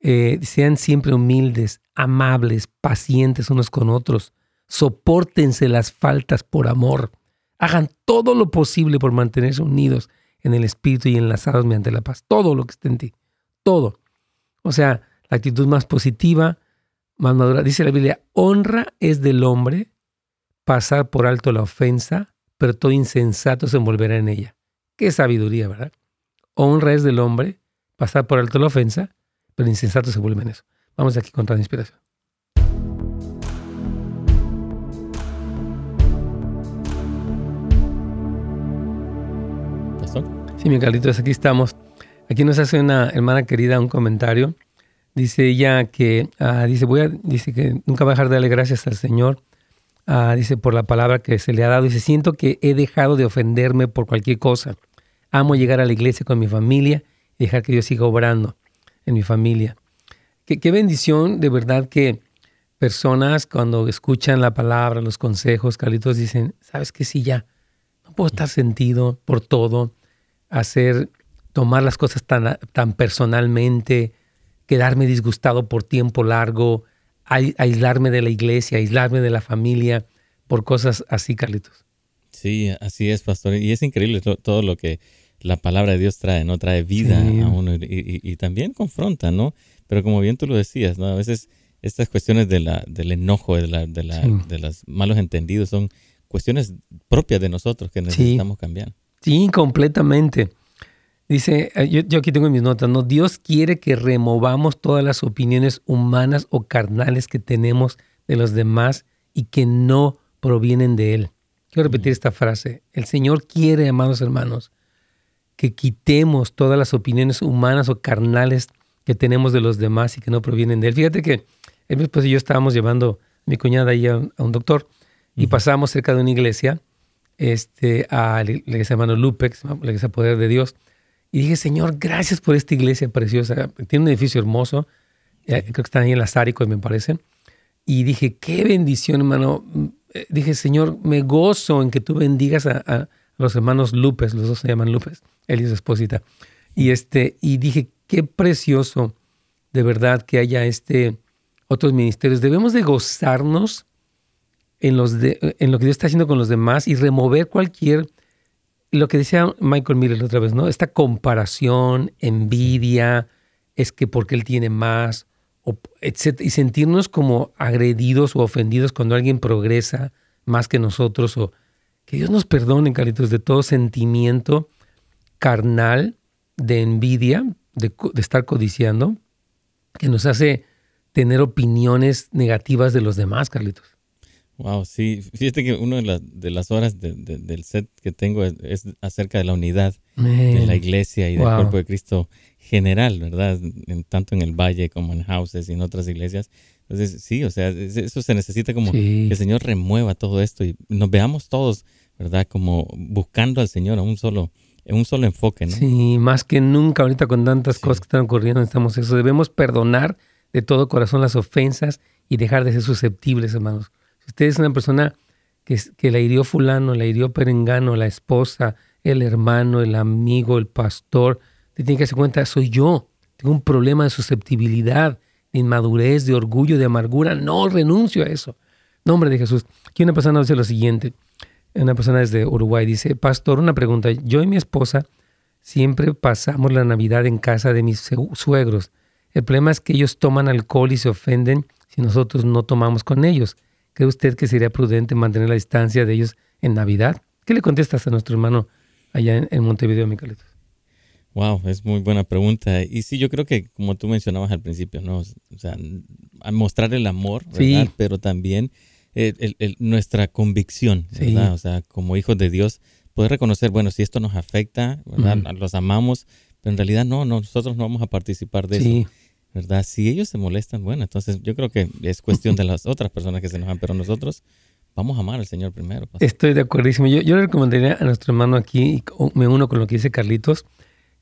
eh, sean siempre humildes, amables, pacientes unos con otros, Sopórtense las faltas por amor. Hagan todo lo posible por mantenerse unidos en el espíritu y enlazados mediante la paz. Todo lo que esté en ti. Todo. O sea, la actitud más positiva, más madura. Dice la Biblia, honra es del hombre pasar por alto la ofensa, pero todo insensato se envolverá en ella. Qué sabiduría, ¿verdad? honra es del hombre, pasar por alto la ofensa, pero insensato se vuelve en eso. Vamos aquí con la inspiración. Sí, mi Carlitos, aquí estamos. Aquí nos hace una hermana querida un comentario. Dice ella que, ah, dice, voy a, dice que nunca va a dejar de darle gracias al Señor. Ah, dice por la palabra que se le ha dado. Dice, siento que he dejado de ofenderme por cualquier cosa. Amo llegar a la iglesia con mi familia y dejar que Dios siga obrando en mi familia. Qué, qué bendición de verdad que personas cuando escuchan la palabra, los consejos, Carlitos, dicen, sabes que sí, ya, no puedo estar sentido por todo hacer, tomar las cosas tan, tan personalmente, quedarme disgustado por tiempo largo, aislarme de la iglesia, aislarme de la familia, por cosas así, Carlitos. Sí, así es, pastor. Y es increíble todo lo que la palabra de Dios trae, ¿no? Trae vida a uno y, también confronta, ¿no? Pero como bien tú lo decías, ¿no? A veces estas cuestiones de la, del enojo, de, la, de, la, de los malos entendidos son cuestiones propias de nosotros que necesitamos cambiar. Sí, completamente. Dice, eh, yo, aquí tengo mis notas, ¿no? Dios quiere que removamos todas las opiniones humanas o carnales que tenemos de los demás y que no provienen de Él. Quiero repetir esta frase. El Señor quiere, amados hermanos, que quitemos todas las opiniones humanas o carnales que tenemos de los demás y que no provienen de Él. Fíjate que mi esposo y yo estábamos llevando a mi cuñada ahí a, un doctor y pasamos cerca de una iglesia este, a la iglesia hermano Lupex, la iglesia Poder de Dios. Y dije, Señor, gracias por esta iglesia preciosa. Tiene un edificio hermoso. Eh, creo que están ahí en las Áricos, me parece. Y dije, qué bendición, hermano. Mm, eh, dije, Señor, me gozo en que tú bendigas a, los hermanos Lupes, los dos se llaman Lupes, él y su esposita. Y, este, y dije, qué precioso de verdad que haya este, otros ministerios. Debemos de gozarnos en, los en lo que Dios está haciendo con los demás y remover cualquier, lo que decía Michael Miller otra vez, ¿no? Esta comparación, envidia, es que porque él tiene más, etc. Y sentirnos como agredidos o ofendidos cuando alguien progresa más que nosotros o que Dios nos perdone, caritos, de todo sentimiento carnal, de envidia, de, de estar codiciando, que nos hace tener opiniones negativas de los demás, Carlitos. Wow, sí. Fíjate que una de, las horas del set que tengo es, acerca de la unidad de la iglesia y del cuerpo de Cristo general, ¿verdad? En, tanto en el valle como en houses y en otras iglesias. Entonces, sí, o sea, eso se necesita como que el Señor remueva todo esto y nos veamos todos, ¿verdad? Como buscando al Señor a un solo, en un solo enfoque, ¿no? Sí, más que nunca ahorita con tantas cosas que están ocurriendo, necesitamos eso. Debemos perdonar de todo corazón las ofensas y dejar de ser susceptibles, hermanos usted es una persona que, la hirió fulano, la hirió perengano, la esposa, el hermano, el amigo, el pastor, te tiene que hacer cuenta, soy yo. Tengo un problema de susceptibilidad, de inmadurez, de orgullo, de amargura. No renuncio a eso. Nombre de Jesús. Aquí una persona dice lo siguiente. Una persona desde Uruguay dice, pastor, una pregunta. Yo y mi esposa siempre pasamos la Navidad en casa de mis suegros. El problema es que ellos toman alcohol y se ofenden si nosotros no tomamos con ellos. ¿Cree usted que sería prudente mantener la distancia de ellos en Navidad? ¿Qué le contestas a nuestro hermano allá en, Montevideo, Micaelitos? Wow, es muy buena pregunta. Y sí, yo creo que como tú mencionabas al principio, ¿no? O sea, mostrar el amor, ¿verdad? Pero también nuestra convicción, ¿verdad? O sea, como hijos de Dios, poder reconocer, bueno, si esto nos afecta, ¿verdad? Los amamos, pero en realidad no, nosotros no vamos a participar de eso. ¿Verdad? Si ellos se molestan, bueno, entonces yo creo que es cuestión de las otras personas que se enojan, pero nosotros vamos a amar al Señor primero. Estoy de acuerdísimo. Yo, yo le recomendaría a nuestro hermano aquí, y me uno con lo que dice Carlitos,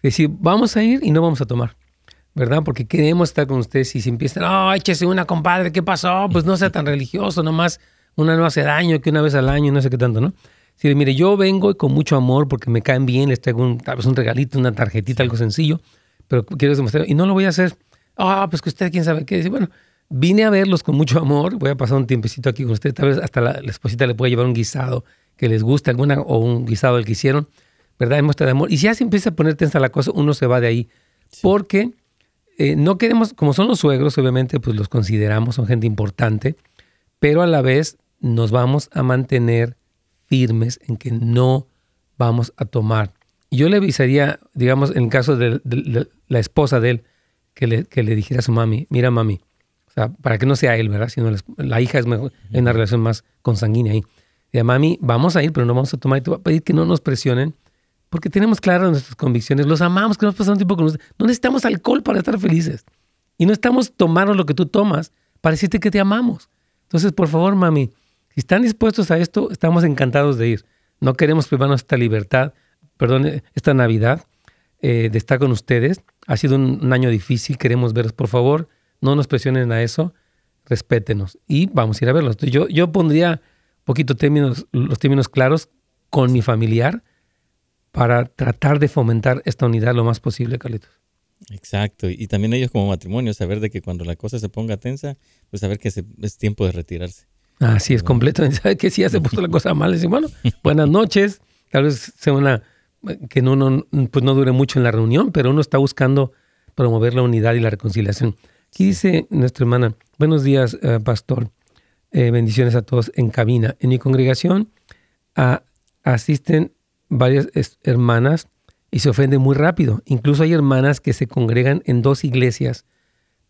decir, vamos a ir y no vamos a tomar. ¿verdad? Porque queremos estar con ustedes y si empiezan, oh, échese una, compadre, ¿qué pasó? Pues no sea tan religioso, nomás una no hace daño que una vez al año, no sé qué tanto, ¿no? Si mire, yo vengo con mucho amor porque me caen bien, les traigo un, tal vez un regalito, una tarjetita, algo sencillo, pero quiero demostrar, y no lo voy a hacer ah, pues que usted quién sabe qué. Dice, bueno, vine a verlos con mucho amor, voy a pasar un tiempecito aquí con usted, tal vez hasta la, esposita le puede llevar un guisado que les guste, alguna, o un guisado del que hicieron, ¿verdad? En muestra de amor. Y si ya se empieza a poner tensa la cosa, uno se va de ahí. Porque eh, no queremos, como son los suegros, obviamente, pues los consideramos, son gente importante, pero a la vez nos vamos a mantener firmes en que no vamos a tomar. yo le avisaría, digamos, en el caso de, la esposa de él, que le, que le, dijera a su mami, mira mami, o sea, para que no sea él, ¿verdad? Sino la, hija es mejor, en una relación más consanguínea ahí. Diga, mami, vamos a ir, pero no vamos a tomar y te voy a pedir que no nos presionen, porque tenemos claras nuestras convicciones, los amamos, que nos pasamos tiempo con ustedes. No necesitamos alcohol para estar felices. Y no estamos tomando lo que tú tomas para decirte que te amamos. Entonces, por favor, mami, si están dispuestos a esto, estamos encantados de ir. No queremos privarnos esta libertad, perdón, esta Navidad, eh, de estar con ustedes. Ha sido un, año difícil, queremos verlos. Por favor, no nos presionen a eso, respétenos. Y vamos a ir a verlos. Yo, yo pondría un poquito términos, los términos claros con mi familiar para tratar de fomentar esta unidad lo más posible, Carlitos. Exacto, y también ellos como matrimonio, saber de que cuando la cosa se ponga tensa, pues saber que es tiempo de retirarse. Así es, completamente. ¿Sabe que si ya se puso la cosa mal? Dice, bueno, buenas noches. Tal vez sea una que no, no, pues no dure mucho en la reunión, pero uno está buscando promover la unidad y la reconciliación. Aquí dice nuestra hermana, buenos días, eh, pastor. Eh, bendiciones a todos en cabina. En mi congregación asisten varias hermanas y se ofenden muy rápido. Incluso hay hermanas que se congregan en dos iglesias.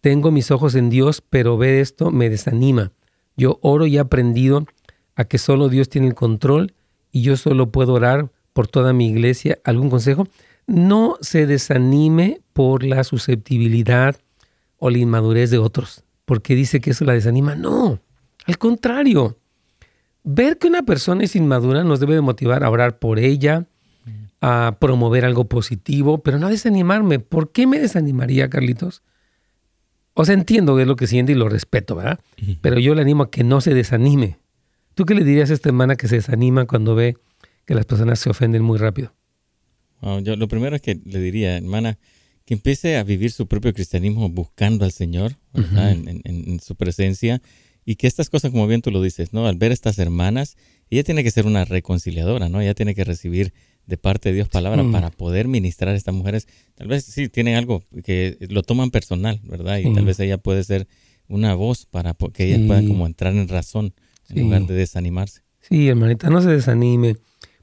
Tengo mis ojos en Dios, pero ver esto me desanima. Yo oro y he aprendido a que solo Dios tiene el control y yo solo puedo orar por toda mi iglesia. ¿Algún consejo? No se desanime por la susceptibilidad o la inmadurez de otros, porque dice que eso la desanima. No, al contrario. Ver que una persona es inmadura nos debe de motivar a orar por ella, a promover algo positivo, pero no a desanimarme. ¿Por qué me desanimaría, Carlitos? O sea, entiendo que es lo que siente y lo respeto, ¿verdad? Pero yo le animo a que no se desanime. ¿Tú qué le dirías a esta hermana que se desanima cuando ve que las personas se ofenden muy rápido? yo lo primero es que le diría, hermana, que empiece a vivir su propio cristianismo buscando al Señor, en, su presencia, y que estas cosas, como bien tú lo dices, ¿no? Al ver estas hermanas, ella tiene que ser una reconciliadora, ¿no? Ella tiene que recibir de parte de Dios palabra mm. para poder ministrar a estas mujeres. Tal vez sí tienen algo que lo toman personal, ¿verdad? Y tal vez ella puede ser una voz para que ellas puedan como entrar en razón en lugar de desanimarse. Sí, hermanita, no se desanime,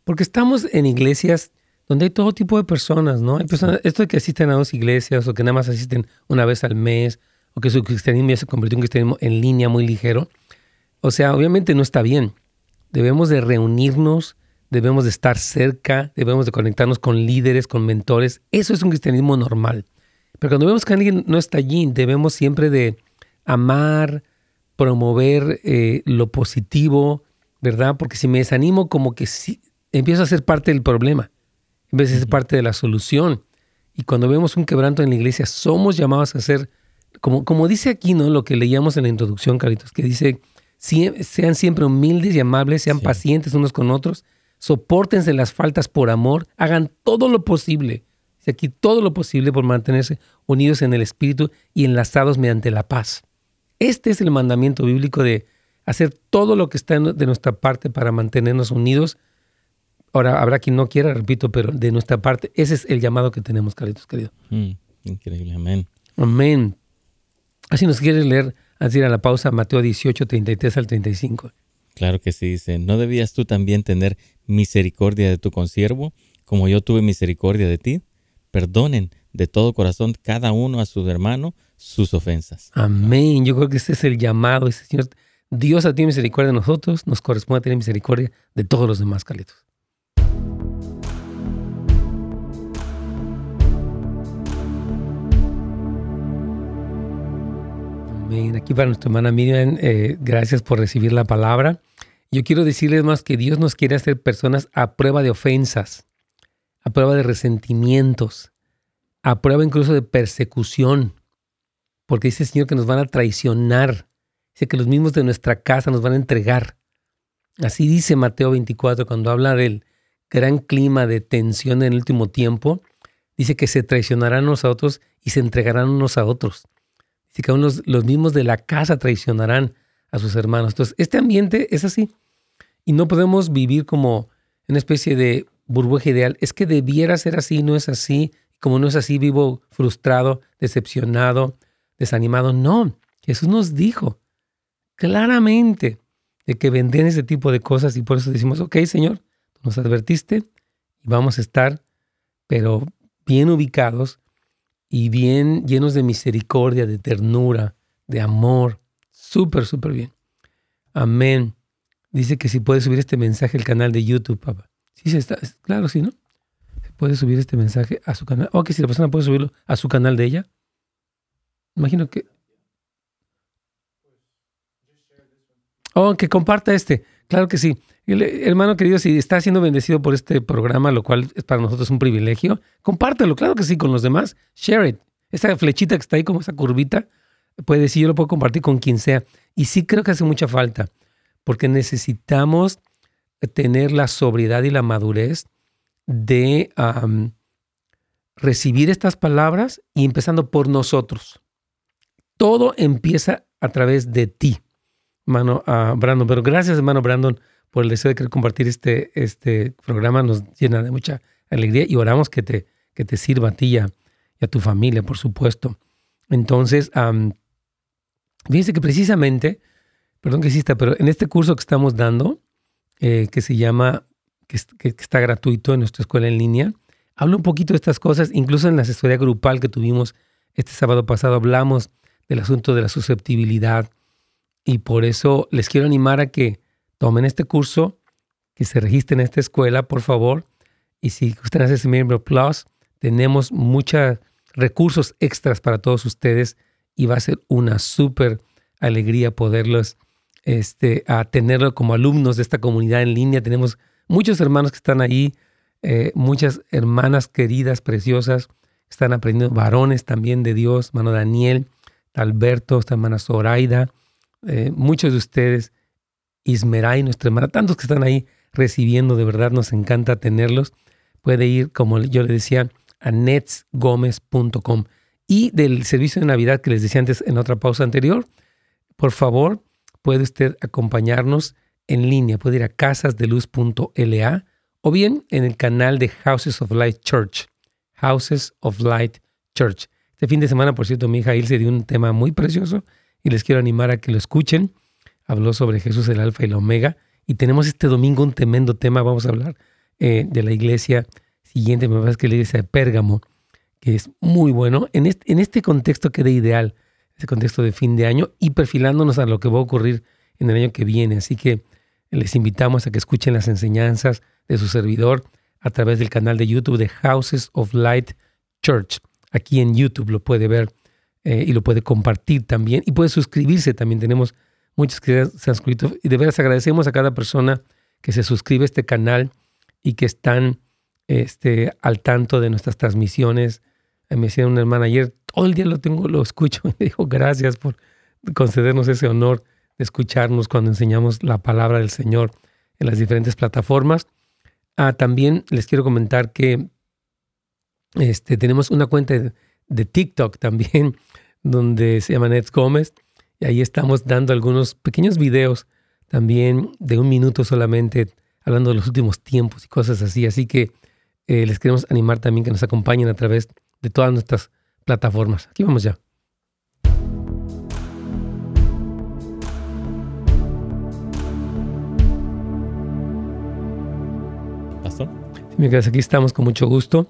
porque estamos en iglesias donde hay todo tipo de personas, ¿no? Hay personas, esto de que asisten a dos iglesias o que nada más asisten una vez al mes o que su cristianismo ya se convirtió en un cristianismo en línea muy ligero. O sea, obviamente no está bien. Debemos de reunirnos, debemos de estar cerca, debemos de conectarnos con líderes, con mentores. Eso es un cristianismo normal. Pero cuando vemos que alguien no está allí, debemos siempre de amar, promover eh, lo positivo, ¿verdad? Porque si me desanimo, como que sí, empiezo a ser parte del problema, en vez de ser parte de la solución. Y cuando vemos un quebranto en la iglesia, somos llamados a ser, como, como dice aquí, ¿no? Lo que leíamos en la introducción, Caritos, que dice, sean siempre humildes y amables, sean pacientes unos con otros, soportense las faltas por amor, hagan todo lo posible, aquí todo lo posible por mantenerse unidos en el Espíritu y enlazados mediante la paz. Este es el mandamiento bíblico de hacer todo lo que está de nuestra parte para mantenernos unidos. Ahora, habrá quien no quiera, repito, pero de nuestra parte, ese es el llamado que tenemos, Carlitos, querido. Mm, increíble, amén. Amén. Así nos quieres leer, así a la pausa, Mateo 18, 33 al 35. Claro que sí, dice, ¿no debías tú también tener misericordia de tu consiervo, como yo tuve misericordia de ti? Perdonen de todo corazón cada uno a su hermano sus ofensas. Amén. Yo creo que ese es el llamado. Ese Señor, Dios a ti misericordia de nosotros, nos corresponde tener misericordia de todos los demás, Carlitos. Aquí para nuestra hermana Miriam, eh, gracias por recibir la palabra. Yo quiero decirles más que Dios nos quiere hacer personas a prueba de ofensas, a prueba de resentimientos, a prueba incluso de persecución, porque dice el Señor que nos van a traicionar, dice que los mismos de nuestra casa nos van a entregar. Así dice Mateo 24 cuando habla del gran clima de tensión en el último tiempo, dice que se traicionarán unos a otros y se entregarán unos a otros. Que aún los, los mismos de la casa traicionarán a sus hermanos. Entonces, este ambiente es así. Y no podemos vivir como una especie de burbuja ideal. Es que debiera ser así, no es así. Como no es así, vivo frustrado, decepcionado, desanimado. No, Jesús nos dijo claramente de que vendrían ese tipo de cosas y por eso decimos, ok, Señor, nos advertiste y vamos a estar pero bien ubicados y bien llenos de misericordia, de ternura, de amor. Súper, súper bien. Amén. Dice que si puede subir este mensaje al canal de YouTube, papá. Sí, se está, claro, sí, ¿no? Se puede subir este mensaje a su canal. O que si la persona puede subirlo a su canal de ella. Imagino que. Oh, que comparta este. Claro que sí. hermano querido, si está siendo bendecido por este programa, lo cual es para nosotros un privilegio, compártelo, claro que sí, con los demás. Share it. Esa flechita que está ahí, como esa curvita, puede decir, yo lo puedo compartir con quien sea. Y sí creo que hace mucha falta, porque necesitamos tener la sobriedad y la madurez de recibir estas palabras y empezando por nosotros. Todo empieza a través de ti, hermano Brandon. Pero gracias, hermano Brandon, por el deseo de querer compartir este, este programa. Nos llena de mucha alegría y oramos que te, que te sirva a ti y a, tu familia, por supuesto. Entonces, fíjense que precisamente, perdón que exista, pero en este curso que estamos dando, eh, que se llama, que, que, está gratuito en nuestra escuela en línea, hablo un poquito de estas cosas, incluso en la asesoría grupal que tuvimos este sábado pasado, hablamos del asunto de la susceptibilidad. Y por eso les quiero animar a que tomen este curso, que se registren en esta escuela, por favor. Y si ustedes ese miembro Plus, tenemos muchos recursos extras para todos ustedes y va a ser una súper alegría poderlos este, a tenerlo como alumnos de esta comunidad en línea. Tenemos muchos hermanos que están ahí, eh, muchas hermanas queridas, preciosas, están aprendiendo, varones también de Dios, hermano Daniel, Alberto, esta hermana Zoraida, eh, muchos de ustedes, Ismeray, nuestra hermana, tantos que están ahí recibiendo, de verdad nos encanta tenerlos. Puede ir, como yo le decía, a netsgomez.com. Y del servicio de Navidad que les decía antes en otra pausa anterior, por favor, puede usted acompañarnos en línea, puede ir a casasdeluz.la o bien en el canal de Houses of Light Church, Houses of Light Church. Este fin de semana, por cierto, mi hija se dio un tema muy precioso y les quiero animar a que lo escuchen. Habló sobre Jesús el Alfa y el Omega. Y tenemos este domingo un tremendo tema. Vamos a hablar eh, de la iglesia siguiente, me parece que la iglesia de Pérgamo, que es muy bueno. En este, en este contexto queda ideal, este contexto de fin de año y perfilándonos a lo que va a ocurrir en el año que viene. Así que les invitamos a que escuchen las enseñanzas de su servidor a través del canal de YouTube de Houses of Light Church aquí en YouTube, lo puede ver eh, y lo puede compartir también y puede suscribirse también. Tenemos muchos que se han suscrito y de veras agradecemos a cada persona que se suscribe a este canal y que están este, al tanto de nuestras transmisiones. Eh, me decía una hermana ayer, todo el día lo tengo, lo escucho. Y me dijo, gracias por concedernos ese honor de escucharnos cuando enseñamos la palabra del Señor en las diferentes plataformas. Ah, también les quiero comentar que este, tenemos una cuenta de, TikTok también, donde se llama Nets Gómez, y ahí estamos dando algunos pequeños videos también de un minuto solamente, hablando de los últimos tiempos y cosas así. Así que eh, les queremos animar también que nos acompañen a través de todas nuestras plataformas. Aquí vamos ya. ¿Pastor? Sí, aquí estamos con mucho gusto.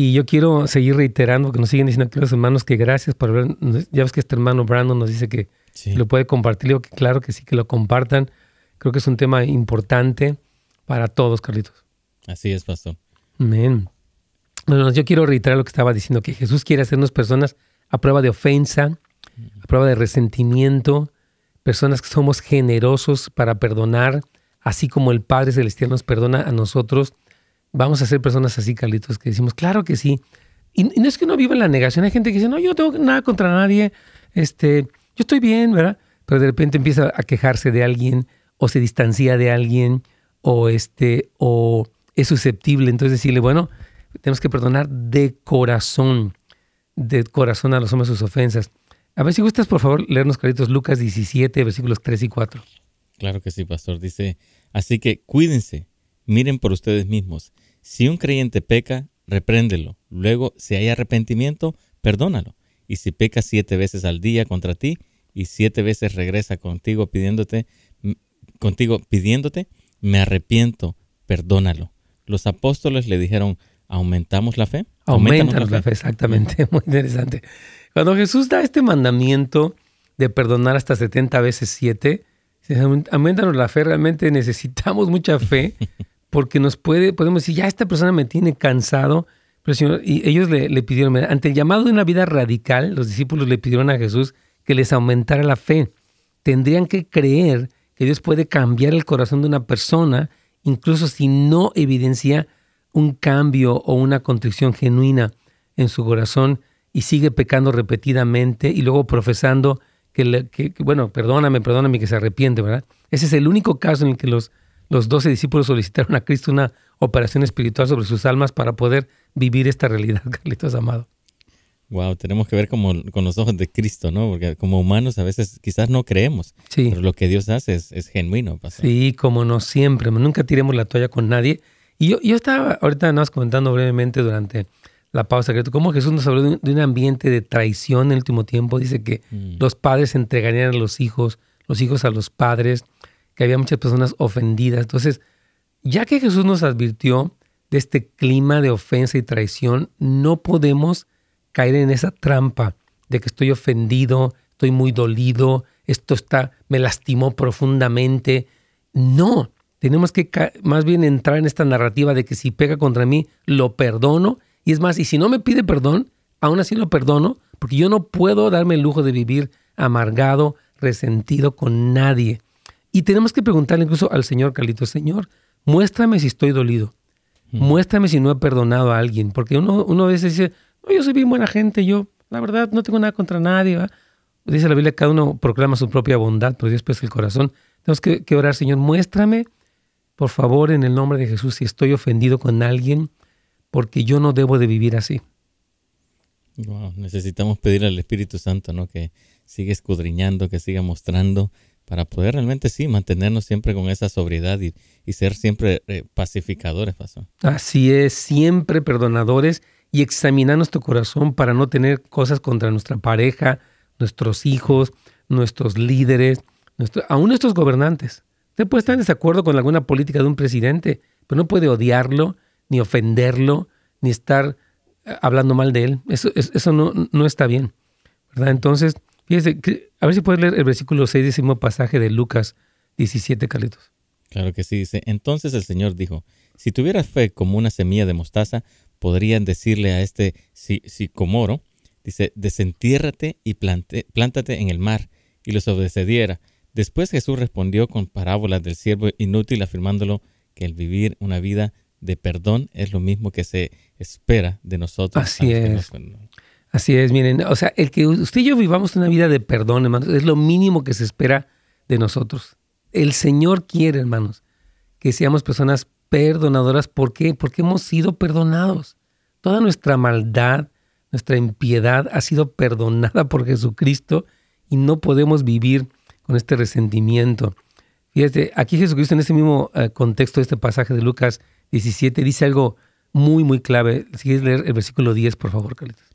Y yo quiero seguir reiterando, que nos siguen diciendo aquí los hermanos que gracias por ver. Ya ves que este hermano Brandon nos dice que lo puede compartir. Digo que claro que sí, que lo compartan. Creo que es un tema importante para todos, Carlitos. Así es, pastor. Amén. Bueno, yo quiero reiterar lo que estaba diciendo, que Jesús quiere hacernos personas a prueba de ofensa, a prueba de resentimiento, personas que somos generosos para perdonar, así como el Padre Celestial nos perdona a nosotros vamos a ser personas así, Carlitos, que decimos, claro que sí. Y, no es que uno viva en la negación. Hay gente que dice, no, yo no tengo nada contra nadie, este, yo estoy bien, ¿verdad? Pero de repente empieza a quejarse de alguien o se distancia de alguien o, este, o es susceptible. Entonces decirle, bueno, tenemos que perdonar de corazón, de corazón a los hombres sus ofensas. A ver si gustas, por favor, leernos, Carlitos, Lucas 17, versículos 3 y 4. Claro que sí, pastor. Dice, así que cuídense Miren por ustedes mismos. Si un creyente peca, repréndelo. Luego, si hay arrepentimiento, perdónalo. Y si peca siete veces al día contra ti y siete veces regresa contigo pidiéndote, contigo pidiéndote, me arrepiento, perdónalo. Los apóstoles le dijeron ¿aumentamos la fe? Aumenta la fe, exactamente. Muy interesante. Cuando Jesús da este mandamiento de perdonar hasta 70 veces 7, aumentanos la fe, realmente necesitamos mucha fe porque nos puede, podemos decir, ya esta persona me tiene cansado, pero Señor, y ellos le, pidieron, ante el llamado de una vida radical, los discípulos le pidieron a Jesús que les aumentara la fe. Tendrían que creer que Dios puede cambiar el corazón de una persona, incluso si no evidencia un cambio o una contrición genuina en su corazón y sigue pecando repetidamente y luego profesando que, que, bueno, perdóname, perdóname, que se arrepiente, ¿verdad? Ese es el único caso en el que los, los doce discípulos solicitaron a Cristo una operación espiritual sobre sus almas para poder vivir esta realidad, Carlitos Amado. Wow, tenemos que ver como con los ojos de Cristo, ¿no? Porque como humanos a veces quizás no creemos, sí. pero lo que Dios hace es, es genuino. Pastor. Sí, como no siempre, nunca tiremos la toalla con nadie. Y yo, yo estaba ahorita nada más comentando brevemente durante la pausa, cómo Jesús nos habló de un, ambiente de traición en el último tiempo. Dice que mm. los padres entregarían a los hijos, los hijos a los padres, que había muchas personas ofendidas. Entonces, ya que Jesús nos advirtió de este clima de ofensa y traición, no podemos caer en esa trampa de que estoy ofendido, estoy muy dolido, esto está, me lastimó profundamente. No, tenemos que más bien entrar en esta narrativa de que si pega contra mí, lo perdono y es más, y si no me pide perdón, aún así lo perdono, porque yo no puedo darme el lujo de vivir amargado, resentido con nadie. Y tenemos que preguntarle incluso al Señor Carlito, Señor, muéstrame si estoy dolido, muéstrame si no he perdonado a alguien, porque uno, uno a veces dice, no, yo soy bien buena gente, yo la verdad no tengo nada contra nadie. Dice la Biblia, cada uno proclama su propia bondad, pero Dios pesa el corazón. Tenemos que, que orar, Señor, muéstrame, por favor, en el nombre de Jesús, si estoy ofendido con alguien, porque yo no debo de vivir así. necesitamos pedir al Espíritu Santo, ¿no? Que siga escudriñando, que siga mostrando, para poder realmente sí mantenernos siempre con esa sobriedad y, ser siempre eh, pacificadores, pastor. Así es, siempre perdonadores y examinar nuestro corazón para no tener cosas contra nuestra pareja, nuestros hijos, nuestros líderes, aún nuestros gobernantes. Usted puede estar en desacuerdo con alguna política de un presidente, pero no puede odiarlo, ni ofenderlo, ni estar eh, hablando mal de él. Eso, eso no, no está bien. ¿verdad? Entonces, fíjese, a ver si puedes leer el versículo 6, décimo pasaje de Lucas 17, Carlitos. Claro que sí, dice. Entonces el Señor dijo, si tuvieras fe como una semilla de mostaza, podrían decirle a este sicomoro, dice, desentiérrate y plántate en el mar, y los obedeciera. Después Jesús respondió con parábolas del siervo inútil, afirmándolo que el vivir una vida de perdón es lo mismo que se espera de nosotros. Así es. Así es, miren, o sea, el que usted y yo vivamos una vida de perdón, hermanos, es lo mínimo que se espera de nosotros. El Señor quiere, hermanos, que seamos personas perdonadoras. ¿Por qué? Porque hemos sido perdonados. Toda nuestra maldad, nuestra impiedad ha sido perdonada por Jesucristo y no podemos vivir con este resentimiento. Fíjate, aquí Jesucristo en ese mismo eh, contexto este pasaje de Lucas 17 dice algo muy, muy clave. Si quieres leer el versículo 10, por favor, Carlitos.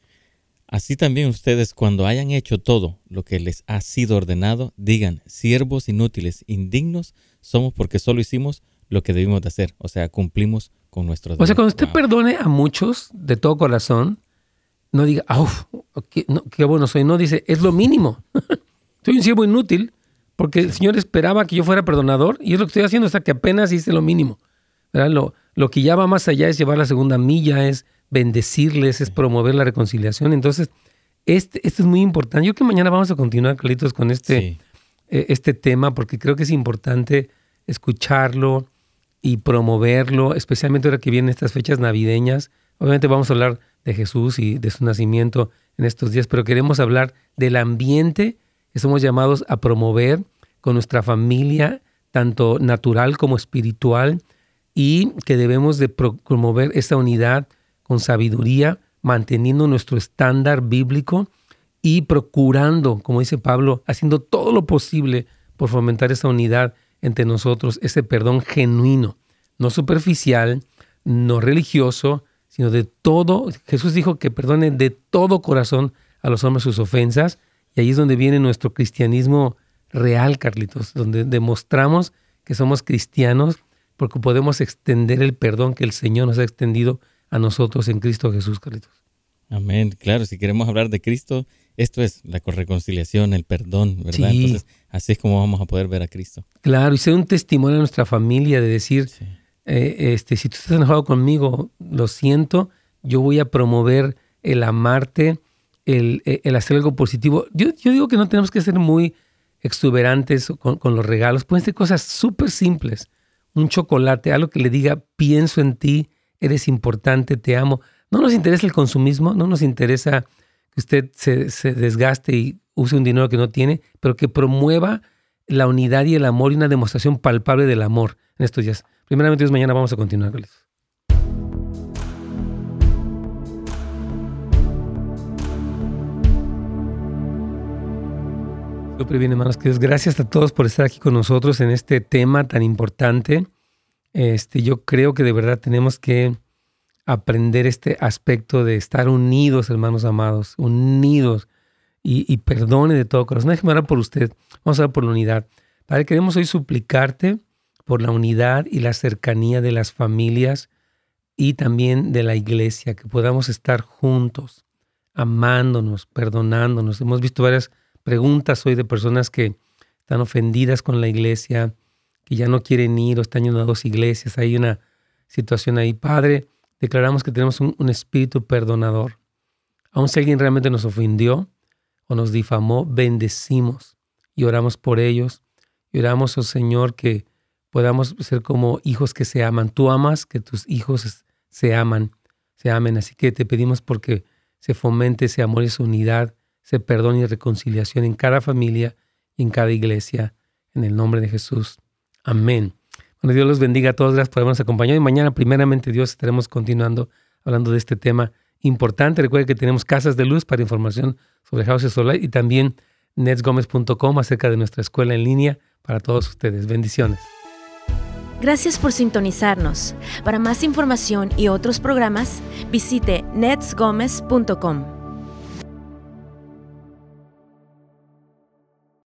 Así también ustedes, cuando hayan hecho todo lo que les ha sido ordenado, digan, siervos inútiles, indignos, somos porque solo hicimos lo que debimos de hacer. O sea, cumplimos con nuestro deber. O sea, cuando usted perdone a muchos de todo corazón, no diga, ¡Uf! Qué, qué bueno soy! No, dice, es lo mínimo. soy un siervo inútil porque el Señor esperaba que yo fuera perdonador y es lo que estoy haciendo hasta que apenas hice lo mínimo. Lo, lo que ya va más allá es llevar la segunda milla, es bendecirles, es promover la reconciliación. Entonces, este, esto es muy importante. Yo que mañana vamos a continuar, Carlitos, con este, eh, este tema, porque creo que es importante escucharlo y promoverlo, especialmente ahora que vienen estas fechas navideñas. Obviamente vamos a hablar de Jesús y de su nacimiento en estos días, pero queremos hablar del ambiente que somos llamados a promover con nuestra familia, tanto natural como espiritual, y que debemos de promover esa unidad con sabiduría, manteniendo nuestro estándar bíblico y procurando, como dice Pablo, haciendo todo lo posible por fomentar esa unidad entre nosotros, ese perdón genuino, no superficial, no religioso, sino de todo. Jesús dijo que perdone de todo corazón a los hombres sus ofensas, y ahí es donde viene nuestro cristianismo real, Carlitos, donde demostramos que somos cristianos porque podemos extender el perdón que el Señor nos ha extendido a nosotros en Cristo Jesús, Carlitos. Amén. Claro, si queremos hablar de Cristo, esto es la reconciliación, el perdón, ¿verdad? Entonces, así es como vamos a poder ver a Cristo. Claro, y ser un testimonio a nuestra familia de decir, eh, este, si tú estás enojado conmigo, lo siento, yo voy a promover el amarte, el, eh, el hacer algo positivo. Yo, yo, digo que no tenemos que ser muy exuberantes con, con los regalos, pueden ser cosas súper simples. Un chocolate, algo que le diga, pienso en ti, eres importante, te amo. No nos interesa el consumismo, no nos interesa que usted se, se desgaste y use un dinero que no tiene, pero que promueva la unidad y el amor y una demostración palpable del amor en estos días. Primeramente, Dios, mañana vamos a continuar con eso. Bien, hermanos queridos. Gracias a todos por estar aquí con nosotros en este tema tan importante. Este, yo creo que de verdad tenemos que aprender este aspecto de estar unidos, hermanos amados, unidos y, perdone de todo corazón. Déjeme orar por usted. Vamos a orar por la unidad. Padre, queremos hoy suplicarte por la unidad y la cercanía de las familias y también de la iglesia, que podamos estar juntos, amándonos, perdonándonos. Hemos visto varias preguntas hoy de personas que están ofendidas con la iglesia, que ya no quieren ir o están yendo a dos iglesias. Hay una situación ahí. Padre, declaramos que tenemos un, espíritu perdonador. Aun si alguien realmente nos ofendió o nos difamó, bendecimos y oramos por ellos. Y oramos, oh Señor, que podamos ser como hijos que se aman. Tú amas que tus hijos se aman, se amen. Así que te pedimos porque se fomente ese amor esa unidad se perdón y reconciliación en cada familia y en cada iglesia. En el nombre de Jesús. Amén. Bueno, Dios los bendiga a todos. Gracias por habernos acompañado. Y mañana, primeramente, Dios, estaremos continuando hablando de este tema importante. Recuerden que tenemos casas de luz para información sobre House Solar y también netsgomez.com acerca de nuestra escuela en línea para todos ustedes. Bendiciones. Gracias por sintonizarnos. Para más información y otros programas, visite netsgomez.com.